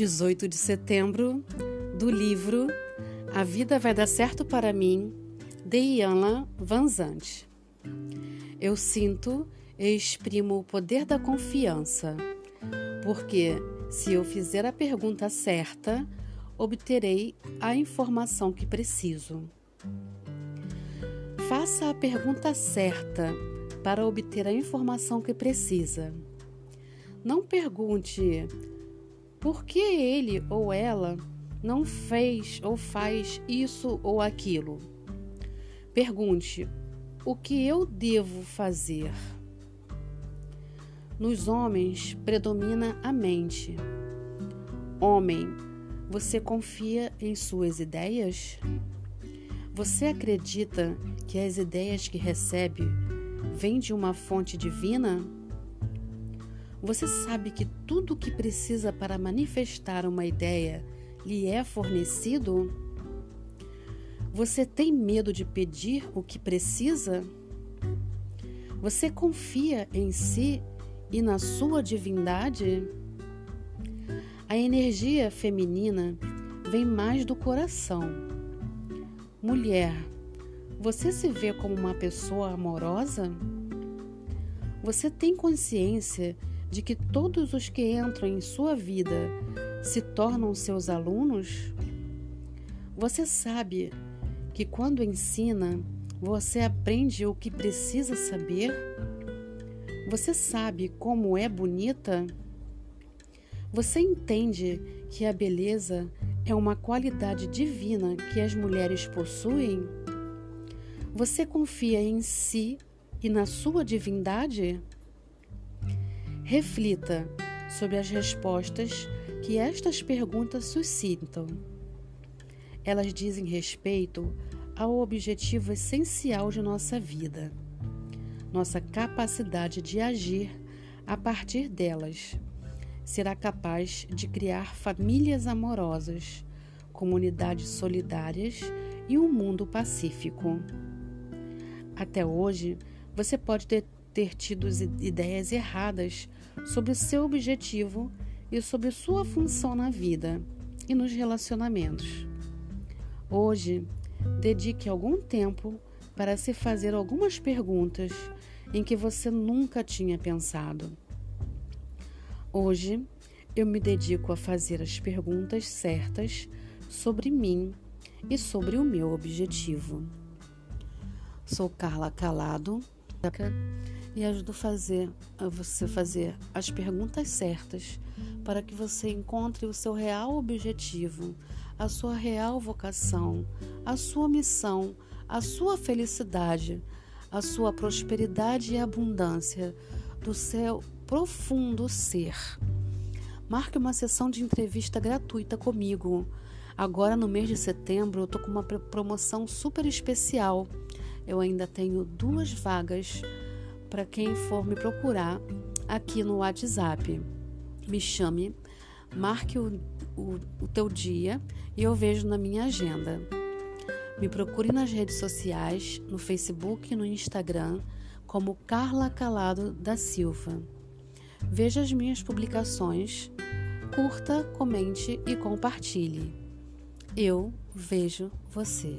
18 de setembro, do livro A Vida Vai Dar Certo para Mim, de Iana Vanzante. Eu sinto e exprimo o poder da confiança, porque se eu fizer a pergunta certa, obterei a informação que preciso. Faça a pergunta certa para obter a informação que precisa. Não pergunte por que ele ou ela não fez ou faz isso ou aquilo. Pergunte: o que eu devo fazer? Nos homens predomina a mente. Homem, você confia em suas ideias? Você acredita que as ideias que recebe vêm de uma fonte divina? Você sabe que tudo o que precisa para manifestar uma ideia lhe é fornecido? Você tem medo de pedir o que precisa? Você confia em si e na sua divindade? A energia feminina vem mais do coração. Mulher, você se vê como uma pessoa amorosa? Você tem consciência de que todos os que entram em sua vida se tornam seus alunos? Você sabe que quando ensina, você aprende o que precisa saber? Você sabe como é bonita? Você entende que a beleza é uma qualidade divina que as mulheres possuem? Você confia em si e na sua divindade? Reflita sobre as respostas que estas perguntas suscitam. Elas dizem respeito ao objetivo essencial de nossa vida, nossa capacidade de agir a partir delas. Será capaz de criar famílias amorosas, comunidades solidárias e um mundo pacífico. Até hoje, você pode ter tido ideias erradas sobre o seu objetivo e sobre sua função na vida e nos relacionamentos. Hoje, dedique algum tempo para se fazer algumas perguntas em que você nunca tinha pensado. Hoje, eu me dedico a fazer as perguntas certas sobre mim e sobre o meu objetivo. Sou Carla Calado e ajudo fazer, a você fazer as perguntas certas para que você encontre o seu real objetivo, a sua real vocação, a sua missão, a sua felicidade, a sua prosperidade e abundância do seu profundo ser. Marque uma sessão de entrevista gratuita comigo. Agora no mês de setembro eu tô com uma promoção super especial. Eu ainda tenho duas vagas para quem for me procurar aqui no WhatsApp. Me chame, marque o, o, o teu dia e eu vejo na minha agenda. Me procure nas redes sociais, no Facebook e no Instagram, como Carla Calado da Silva. Veja as minhas publicações, curta, comente e compartilhe. Eu vejo você.